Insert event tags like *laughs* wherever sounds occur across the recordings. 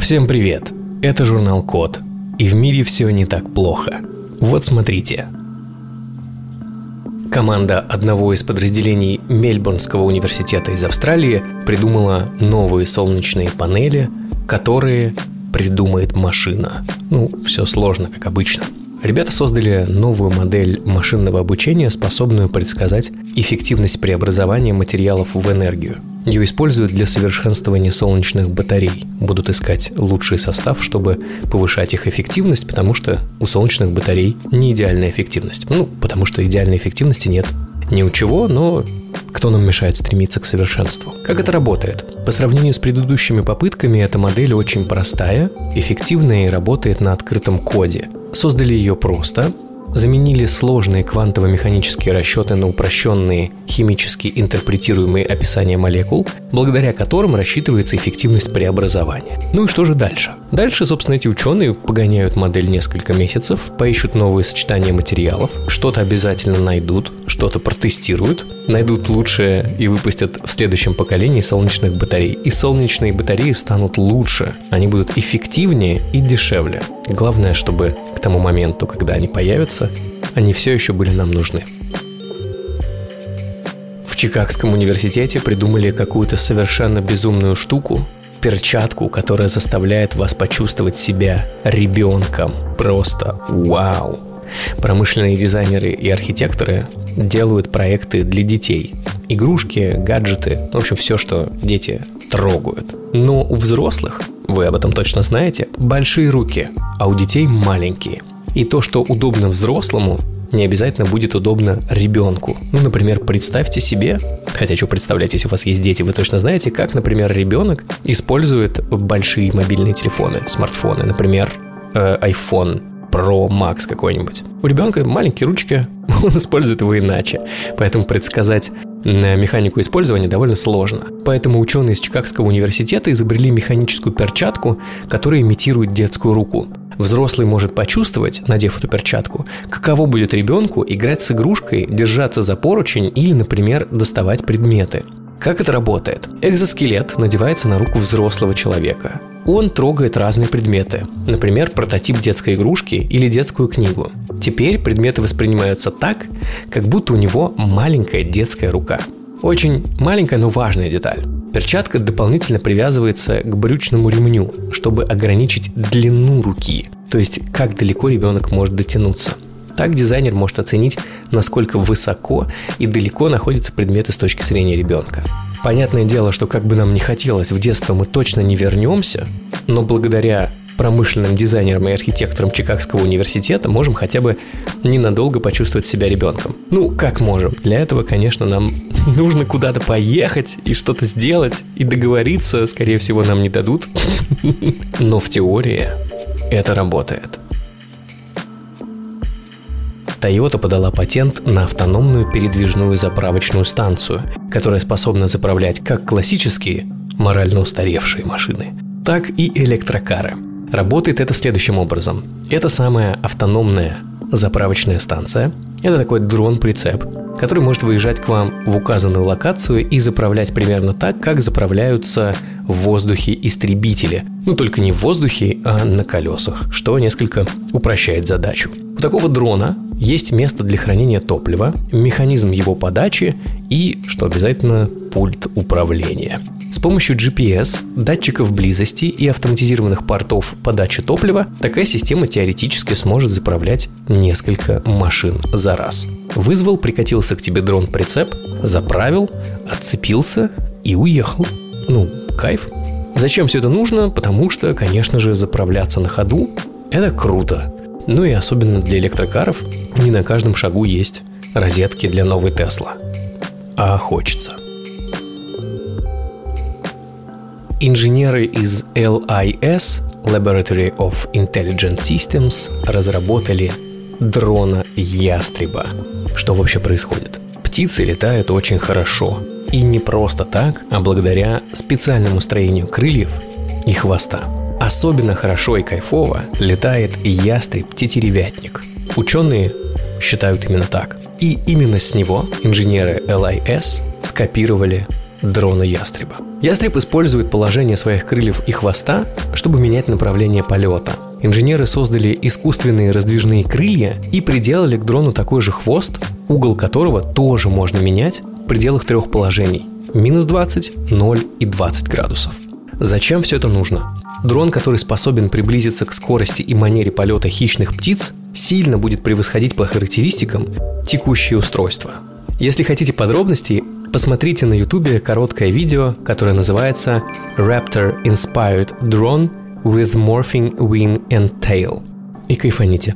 Всем привет! Это журнал Код. И в мире все не так плохо. Вот смотрите. Команда одного из подразделений Мельбурнского университета из Австралии придумала новые солнечные панели, которые придумает машина. Ну, все сложно, как обычно. Ребята создали новую модель машинного обучения, способную предсказать эффективность преобразования материалов в энергию. Ее используют для совершенствования солнечных батарей. Будут искать лучший состав, чтобы повышать их эффективность, потому что у солнечных батарей не идеальная эффективность. Ну, потому что идеальной эффективности нет ни у чего, но кто нам мешает стремиться к совершенству? Как это работает? По сравнению с предыдущими попытками, эта модель очень простая, эффективная и работает на открытом коде. Создали ее просто, заменили сложные квантово-механические расчеты на упрощенные химически интерпретируемые описания молекул, благодаря которым рассчитывается эффективность преобразования. Ну и что же дальше? Дальше, собственно, эти ученые погоняют модель несколько месяцев, поищут новые сочетания материалов, что-то обязательно найдут, что-то протестируют, найдут лучшее и выпустят в следующем поколении солнечных батарей. И солнечные батареи станут лучше, они будут эффективнее и дешевле. Главное, чтобы к тому моменту, когда они появятся, они все еще были нам нужны. В Чикагском университете придумали какую-то совершенно безумную штуку, перчатку, которая заставляет вас почувствовать себя ребенком. Просто вау! Промышленные дизайнеры и архитекторы делают проекты для детей. Игрушки, гаджеты, в общем, все, что дети трогают. Но у взрослых, вы об этом точно знаете, большие руки, а у детей маленькие. И то, что удобно взрослому, не обязательно будет удобно ребенку. Ну, например, представьте себе, хотя что представлять, если у вас есть дети, вы точно знаете, как, например, ребенок использует большие мобильные телефоны, смартфоны, например, э, iPhone Pro Max какой-нибудь. У ребенка маленькие ручки, *laughs* он использует его иначе. Поэтому предсказать механику использования довольно сложно. Поэтому ученые из Чикагского университета изобрели механическую перчатку, которая имитирует детскую руку. Взрослый может почувствовать, надев эту перчатку, каково будет ребенку играть с игрушкой, держаться за поручень или, например, доставать предметы. Как это работает? Экзоскелет надевается на руку взрослого человека. Он трогает разные предметы, например, прототип детской игрушки или детскую книгу. Теперь предметы воспринимаются так, как будто у него маленькая детская рука. Очень маленькая, но важная деталь. Перчатка дополнительно привязывается к брючному ремню, чтобы ограничить длину руки, то есть как далеко ребенок может дотянуться. Так дизайнер может оценить, насколько высоко и далеко находятся предметы с точки зрения ребенка. Понятное дело, что как бы нам не хотелось, в детство мы точно не вернемся, но благодаря промышленным дизайнерам и архитекторам Чикагского университета можем хотя бы ненадолго почувствовать себя ребенком. Ну, как можем? Для этого, конечно, нам *laughs* нужно куда-то поехать и что-то сделать, и договориться, скорее всего, нам не дадут. *laughs* Но в теории это работает. Toyota подала патент на автономную передвижную заправочную станцию, которая способна заправлять как классические, морально устаревшие машины, так и электрокары – Работает это следующим образом. Это самая автономная заправочная станция. Это такой дрон-прицеп, который может выезжать к вам в указанную локацию и заправлять примерно так, как заправляются в воздухе истребители. Ну, только не в воздухе, а на колесах, что несколько упрощает задачу. У такого дрона есть место для хранения топлива, механизм его подачи и, что обязательно, пульт управления. С помощью GPS, датчиков близости и автоматизированных портов подачи топлива такая система теоретически сможет заправлять несколько машин за раз. Вызвал, прикатился к тебе дрон-прицеп, заправил, отцепился и уехал. Ну, кайф. Зачем все это нужно? Потому что, конечно же, заправляться на ходу – это круто. Ну и особенно для электрокаров не на каждом шагу есть розетки для новой Тесла. А хочется – Инженеры из LIS, Laboratory of Intelligent Systems, разработали дрона ястреба. Что вообще происходит? Птицы летают очень хорошо. И не просто так, а благодаря специальному строению крыльев и хвоста. Особенно хорошо и кайфово летает ястреб-тетеревятник. Ученые считают именно так. И именно с него инженеры LIS скопировали дрона ястреба. Ястреб использует положение своих крыльев и хвоста, чтобы менять направление полета. Инженеры создали искусственные раздвижные крылья и приделали к дрону такой же хвост, угол которого тоже можно менять в пределах трех положений – минус 20, 0 и 20 градусов. Зачем все это нужно? Дрон, который способен приблизиться к скорости и манере полета хищных птиц, сильно будет превосходить по характеристикам текущее устройство. Если хотите подробностей, посмотрите на ютубе короткое видео, которое называется Raptor Inspired Drone with Morphing Wing and Tail и кайфаните.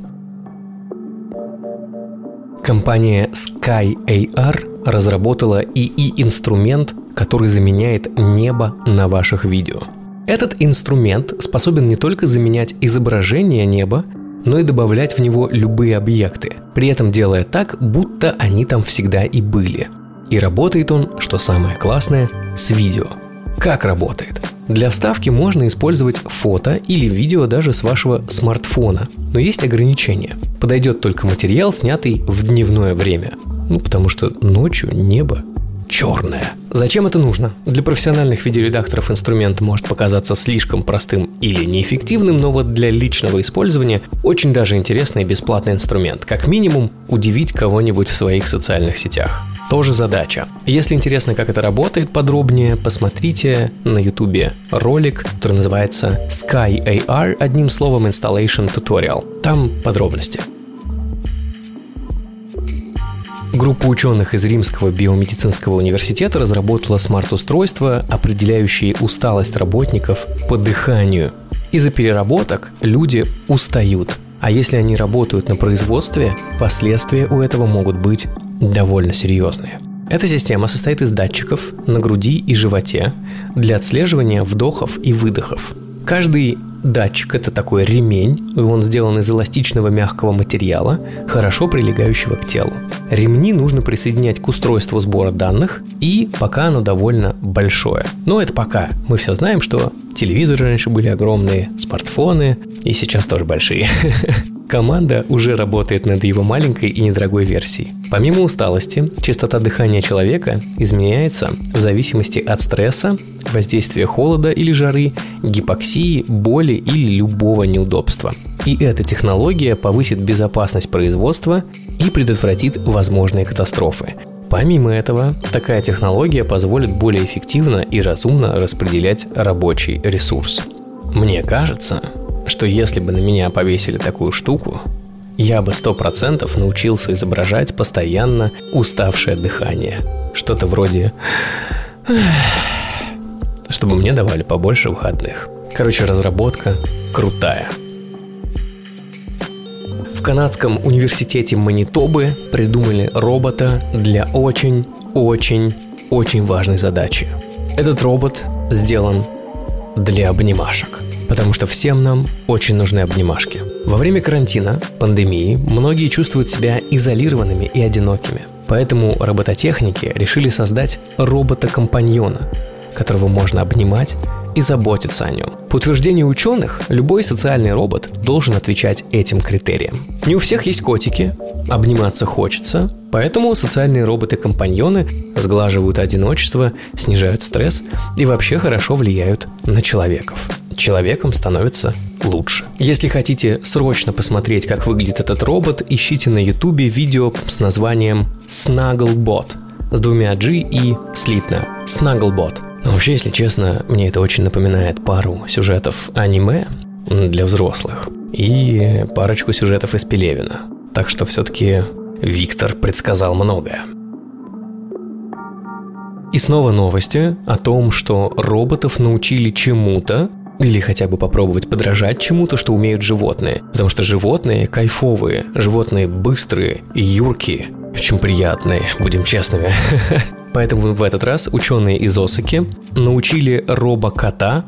Компания Sky AR разработала ИИ-инструмент, который заменяет небо на ваших видео. Этот инструмент способен не только заменять изображение неба, но и добавлять в него любые объекты, при этом делая так, будто они там всегда и были. И работает он, что самое классное, с видео. Как работает? Для вставки можно использовать фото или видео даже с вашего смартфона, но есть ограничения. Подойдет только материал, снятый в дневное время. Ну, потому что ночью небо черное. Зачем это нужно? Для профессиональных видеоредакторов инструмент может показаться слишком простым или неэффективным, но вот для личного использования очень даже интересный бесплатный инструмент. Как минимум, удивить кого-нибудь в своих социальных сетях. Тоже задача. Если интересно, как это работает подробнее, посмотрите на ютубе ролик, который называется Sky AR, одним словом Installation Tutorial. Там подробности. Группа ученых из Римского биомедицинского университета разработала смарт-устройство, определяющее усталость работников по дыханию. Из-за переработок люди устают. А если они работают на производстве, последствия у этого могут быть довольно серьезные. Эта система состоит из датчиков на груди и животе для отслеживания вдохов и выдохов. Каждый датчик – это такой ремень, он сделан из эластичного мягкого материала, хорошо прилегающего к телу. Ремни нужно присоединять к устройству сбора данных, и пока оно довольно большое. Но это пока. Мы все знаем, что телевизоры раньше были огромные, смартфоны, и сейчас тоже большие. *laughs* Команда уже работает над его маленькой и недорогой версией. Помимо усталости, частота дыхания человека изменяется в зависимости от стресса, воздействия холода или жары, гипоксии, боли или любого неудобства. И эта технология повысит безопасность производства и предотвратит возможные катастрофы. Помимо этого, такая технология позволит более эффективно и разумно распределять рабочий ресурс. Мне кажется, что если бы на меня повесили такую штуку, я бы сто процентов научился изображать постоянно уставшее дыхание. Что-то вроде... Чтобы мне давали побольше выходных. Короче, разработка крутая. В канадском университете Манитобы придумали робота для очень-очень-очень важной задачи. Этот робот сделан для обнимашек – потому что всем нам очень нужны обнимашки. Во время карантина, пандемии, многие чувствуют себя изолированными и одинокими. Поэтому робототехники решили создать робота-компаньона, которого можно обнимать и заботиться о нем. По утверждению ученых, любой социальный робот должен отвечать этим критериям. Не у всех есть котики, обниматься хочется, поэтому социальные роботы-компаньоны сглаживают одиночество, снижают стресс и вообще хорошо влияют на человеков человеком становится лучше. Если хотите срочно посмотреть, как выглядит этот робот, ищите на ютубе видео с названием Snugglebot с двумя G и слитно. Snugglebot. Вообще, если честно, мне это очень напоминает пару сюжетов аниме для взрослых и парочку сюжетов из Пелевина. Так что все-таки Виктор предсказал многое. И снова новости о том, что роботов научили чему-то, или хотя бы попробовать подражать чему-то, что умеют животные. Потому что животные кайфовые, животные быстрые, юркие, очень приятные, будем честными. *laughs* Поэтому в этот раз ученые из Осаки научили робокота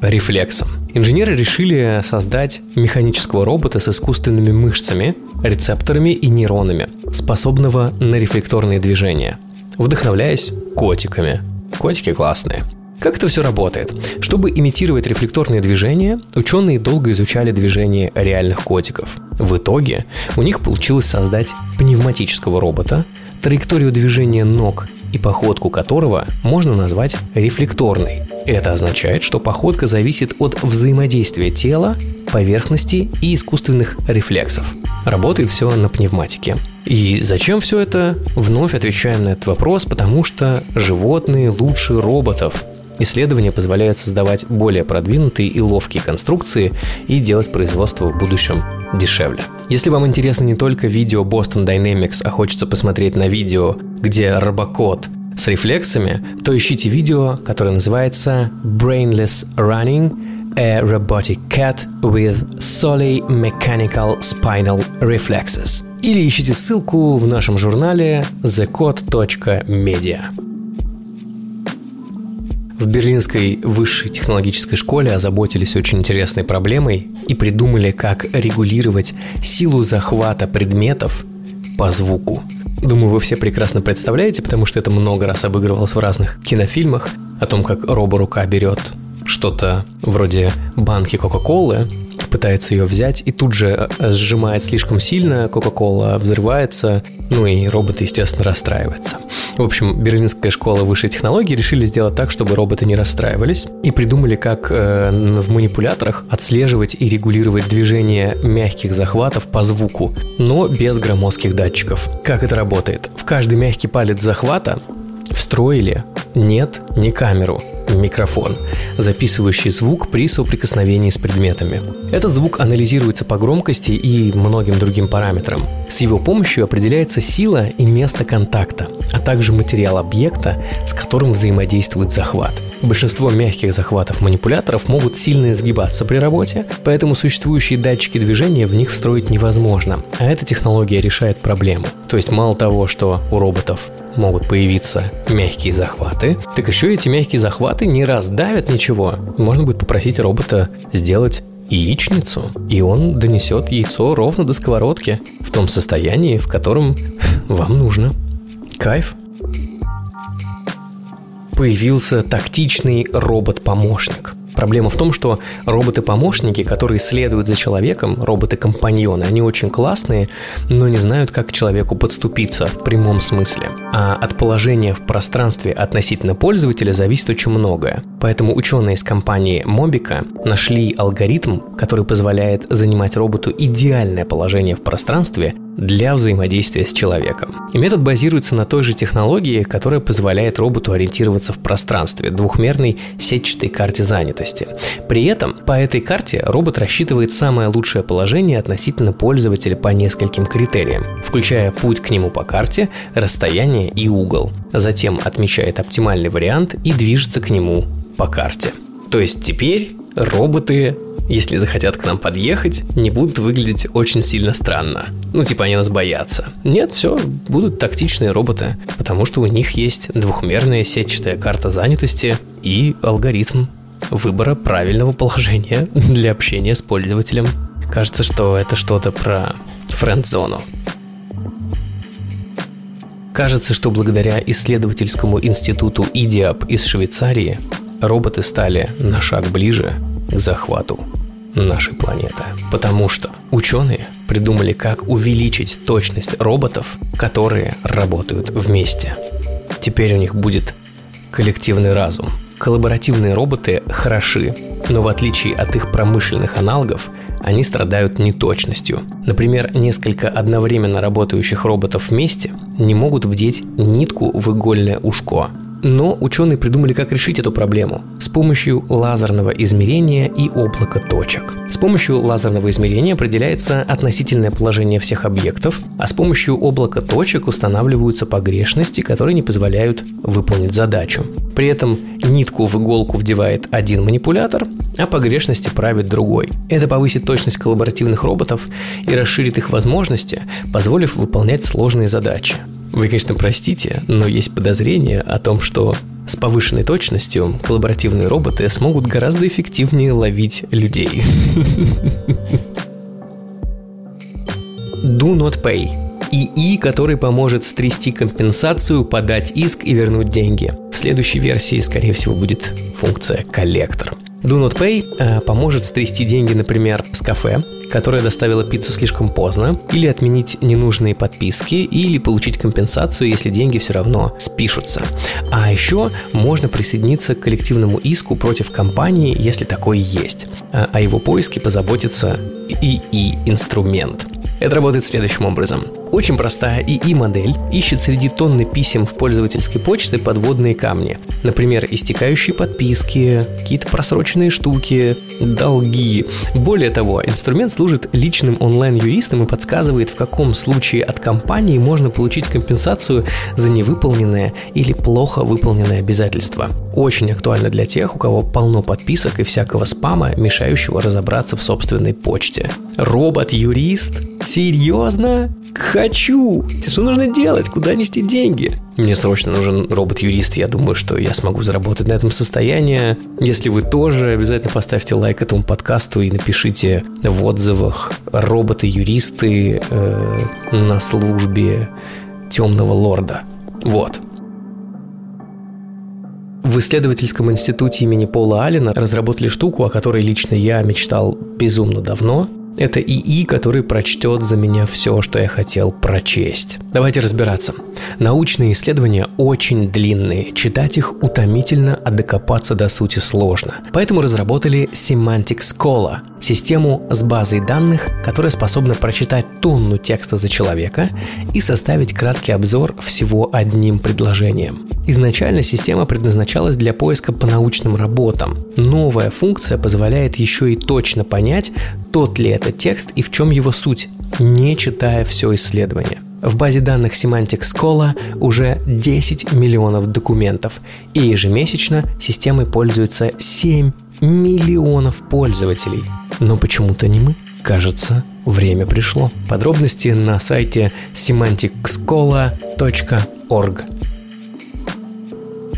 рефлексам. Инженеры решили создать механического робота с искусственными мышцами, рецепторами и нейронами, способного на рефлекторные движения, вдохновляясь котиками. Котики классные. Как это все работает? Чтобы имитировать рефлекторные движения, ученые долго изучали движения реальных котиков. В итоге у них получилось создать пневматического робота, траекторию движения ног и походку которого можно назвать рефлекторной. Это означает, что походка зависит от взаимодействия тела, поверхности и искусственных рефлексов. Работает все на пневматике. И зачем все это? Вновь отвечаем на этот вопрос, потому что животные лучше роботов. Исследования позволяют создавать более продвинутые и ловкие конструкции и делать производство в будущем дешевле. Если вам интересно не только видео Boston Dynamics, а хочется посмотреть на видео, где робокот с рефлексами, то ищите видео, которое называется Brainless Running A Robotic Cat with Solely Mechanical Spinal Reflexes. Или ищите ссылку в нашем журнале thecode.media. В Берлинской высшей технологической школе озаботились очень интересной проблемой и придумали, как регулировать силу захвата предметов по звуку. Думаю, вы все прекрасно представляете, потому что это много раз обыгрывалось в разных кинофильмах, о том, как роборука берет что-то вроде банки Кока-Колы, пытается ее взять и тут же э, сжимает слишком сильно, Кока-Кола взрывается, ну и робот, естественно, расстраивается. В общем, Берлинская школа высшей технологии решили сделать так, чтобы роботы не расстраивались, и придумали, как э, в манипуляторах отслеживать и регулировать движение мягких захватов по звуку, но без громоздких датчиков. Как это работает? В каждый мягкий палец захвата встроили нет, не камеру, микрофон, записывающий звук при соприкосновении с предметами. Этот звук анализируется по громкости и многим другим параметрам. С его помощью определяется сила и место контакта, а также материал объекта, с которым взаимодействует захват. Большинство мягких захватов манипуляторов могут сильно изгибаться при работе, поэтому существующие датчики движения в них встроить невозможно, а эта технология решает проблему. То есть мало того, что у роботов могут появиться мягкие захваты, так еще эти мягкие захваты не раздавят ничего. Можно будет попросить робота сделать яичницу, и он донесет яйцо ровно до сковородки в том состоянии, в котором вам нужно. Кайф. Появился тактичный робот-помощник – Проблема в том, что роботы-помощники, которые следуют за человеком, роботы-компаньоны, они очень классные, но не знают, как к человеку подступиться в прямом смысле. А от положения в пространстве относительно пользователя зависит очень многое. Поэтому ученые из компании Mobica нашли алгоритм, который позволяет занимать роботу идеальное положение в пространстве для взаимодействия с человеком. И метод базируется на той же технологии, которая позволяет роботу ориентироваться в пространстве, двухмерной сетчатой карте занятости. При этом по этой карте робот рассчитывает самое лучшее положение относительно пользователя по нескольким критериям, включая путь к нему по карте, расстояние и угол. Затем отмечает оптимальный вариант и движется к нему по карте. То есть теперь роботы если захотят к нам подъехать, не будут выглядеть очень сильно странно. Ну, типа они нас боятся. Нет, все, будут тактичные роботы, потому что у них есть двухмерная сетчатая карта занятости и алгоритм выбора правильного положения для общения с пользователем. Кажется, что это что-то про френд-зону. Кажется, что благодаря исследовательскому институту IDIAP из Швейцарии роботы стали на шаг ближе к захвату нашей планеты. Потому что ученые придумали, как увеличить точность роботов, которые работают вместе. Теперь у них будет коллективный разум. Коллаборативные роботы хороши, но в отличие от их промышленных аналогов, они страдают неточностью. Например, несколько одновременно работающих роботов вместе не могут вдеть нитку в игольное ушко, но ученые придумали, как решить эту проблему с помощью лазерного измерения и облака точек. С помощью лазерного измерения определяется относительное положение всех объектов, а с помощью облака точек устанавливаются погрешности, которые не позволяют выполнить задачу. При этом нитку в иголку вдевает один манипулятор, а погрешности правит другой. Это повысит точность коллаборативных роботов и расширит их возможности, позволив выполнять сложные задачи. Вы, конечно, простите, но есть подозрение о том, что с повышенной точностью коллаборативные роботы смогут гораздо эффективнее ловить людей. Do not pay. ИИ, который поможет стрясти компенсацию, подать иск и вернуть деньги. В следующей версии, скорее всего, будет функция коллектор. Do Not Pay э, поможет стрясти деньги, например, с кафе, которая доставила пиццу слишком поздно, или отменить ненужные подписки, или получить компенсацию, если деньги все равно спишутся. А еще можно присоединиться к коллективному иску против компании, если такой есть. А о его поиске позаботится ИИ-инструмент. Это работает следующим образом. Очень простая ИИ-модель ищет среди тонны писем в пользовательской почте подводные камни. Например, истекающие подписки, какие-то просроченные штуки, долги. Более того, инструмент служит личным онлайн-юристом и подсказывает, в каком случае от компании можно получить компенсацию за невыполненное или плохо выполненное обязательство. Очень актуально для тех, у кого полно подписок и всякого спама, мешающего разобраться в собственной почте. Робот-юрист? Серьезно? Хочу! Что нужно делать? Куда нести деньги? Мне срочно нужен робот-юрист. Я думаю, что я смогу заработать на этом состоянии. Если вы тоже, обязательно поставьте лайк этому подкасту и напишите в отзывах роботы-юристы э, на службе темного лорда. Вот. В исследовательском институте имени Пола Аллена разработали штуку, о которой лично я мечтал безумно давно. Это ИИ, который прочтет за меня все, что я хотел прочесть. Давайте разбираться. Научные исследования очень длинные, читать их утомительно, а докопаться до сути сложно. Поэтому разработали Semantic Scholar – систему с базой данных, которая способна прочитать тонну текста за человека и составить краткий обзор всего одним предложением. Изначально система предназначалась для поиска по научным работам. Новая функция позволяет еще и точно понять, тот ли это текст и в чем его суть, не читая все исследование. В базе данных Semantic Scholar уже 10 миллионов документов, и ежемесячно системой пользуются 7 миллионов пользователей. Но почему-то не мы. Кажется, время пришло. Подробности на сайте semanticscola.org.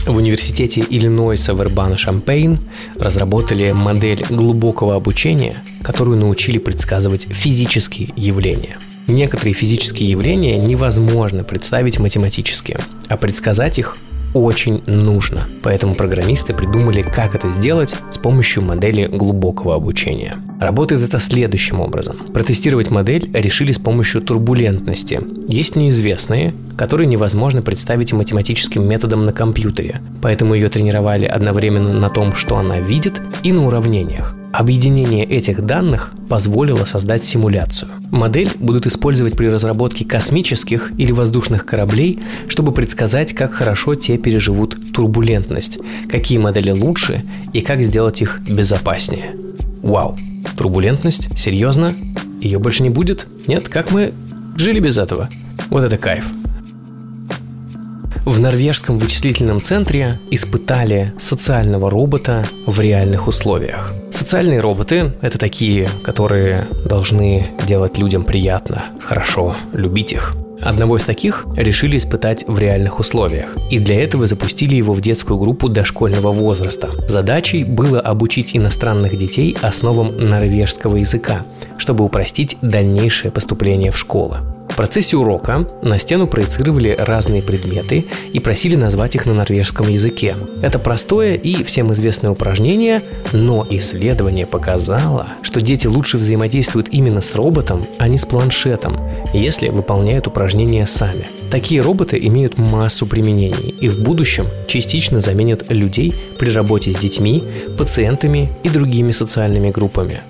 В университете Иллинойса в Эрбана-Шампейн разработали модель глубокого обучения, которую научили предсказывать физические явления – Некоторые физические явления невозможно представить математически, а предсказать их очень нужно. Поэтому программисты придумали, как это сделать с помощью модели глубокого обучения. Работает это следующим образом. Протестировать модель решили с помощью турбулентности. Есть неизвестные, которые невозможно представить математическим методом на компьютере, поэтому ее тренировали одновременно на том, что она видит, и на уравнениях. Объединение этих данных позволило создать симуляцию. Модель будут использовать при разработке космических или воздушных кораблей, чтобы предсказать, как хорошо те переживут турбулентность, какие модели лучше и как сделать их безопаснее. Вау, турбулентность? Серьезно? Ее больше не будет? Нет, как мы жили без этого? Вот это кайф. В норвежском вычислительном центре испытали социального робота в реальных условиях. Социальные роботы – это такие, которые должны делать людям приятно, хорошо, любить их. Одного из таких решили испытать в реальных условиях, и для этого запустили его в детскую группу дошкольного возраста. Задачей было обучить иностранных детей основам норвежского языка, чтобы упростить дальнейшее поступление в школы процессе урока на стену проецировали разные предметы и просили назвать их на норвежском языке. Это простое и всем известное упражнение, но исследование показало, что дети лучше взаимодействуют именно с роботом, а не с планшетом, если выполняют упражнения сами. Такие роботы имеют массу применений и в будущем частично заменят людей при работе с детьми, пациентами и другими социальными группами.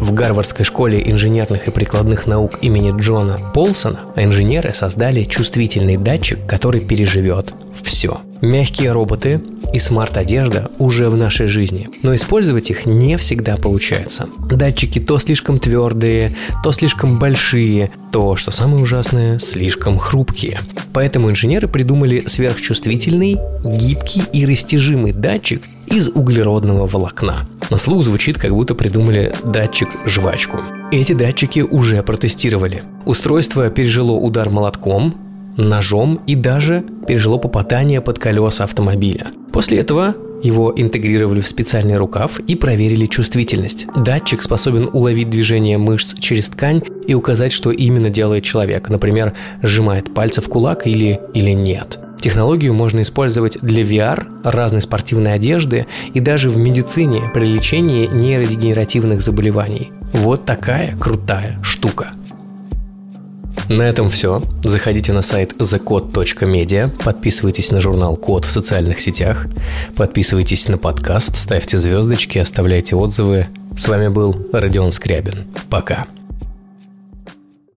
В Гарвардской школе инженерных и прикладных наук имени Джона Полсона инженеры создали чувствительный датчик, который переживет все. Мягкие роботы и смарт-одежда уже в нашей жизни, но использовать их не всегда получается. Датчики то слишком твердые, то слишком большие, то, что самое ужасное, слишком хрупкие. Поэтому инженеры придумали сверхчувствительный, гибкий и растяжимый датчик из углеродного волокна. На слух звучит, как будто придумали датчик-жвачку. Эти датчики уже протестировали. Устройство пережило удар молотком, ножом и даже пережило попадание под колеса автомобиля. После этого его интегрировали в специальный рукав и проверили чувствительность. Датчик способен уловить движение мышц через ткань и указать, что именно делает человек, например, сжимает пальцы в кулак или, или нет. Технологию можно использовать для VR, разной спортивной одежды и даже в медицине при лечении нейродегенеративных заболеваний. Вот такая крутая штука. На этом все. Заходите на сайт thecode.media, подписывайтесь на журнал Код в социальных сетях, подписывайтесь на подкаст, ставьте звездочки, оставляйте отзывы. С вами был Родион Скрябин. Пока.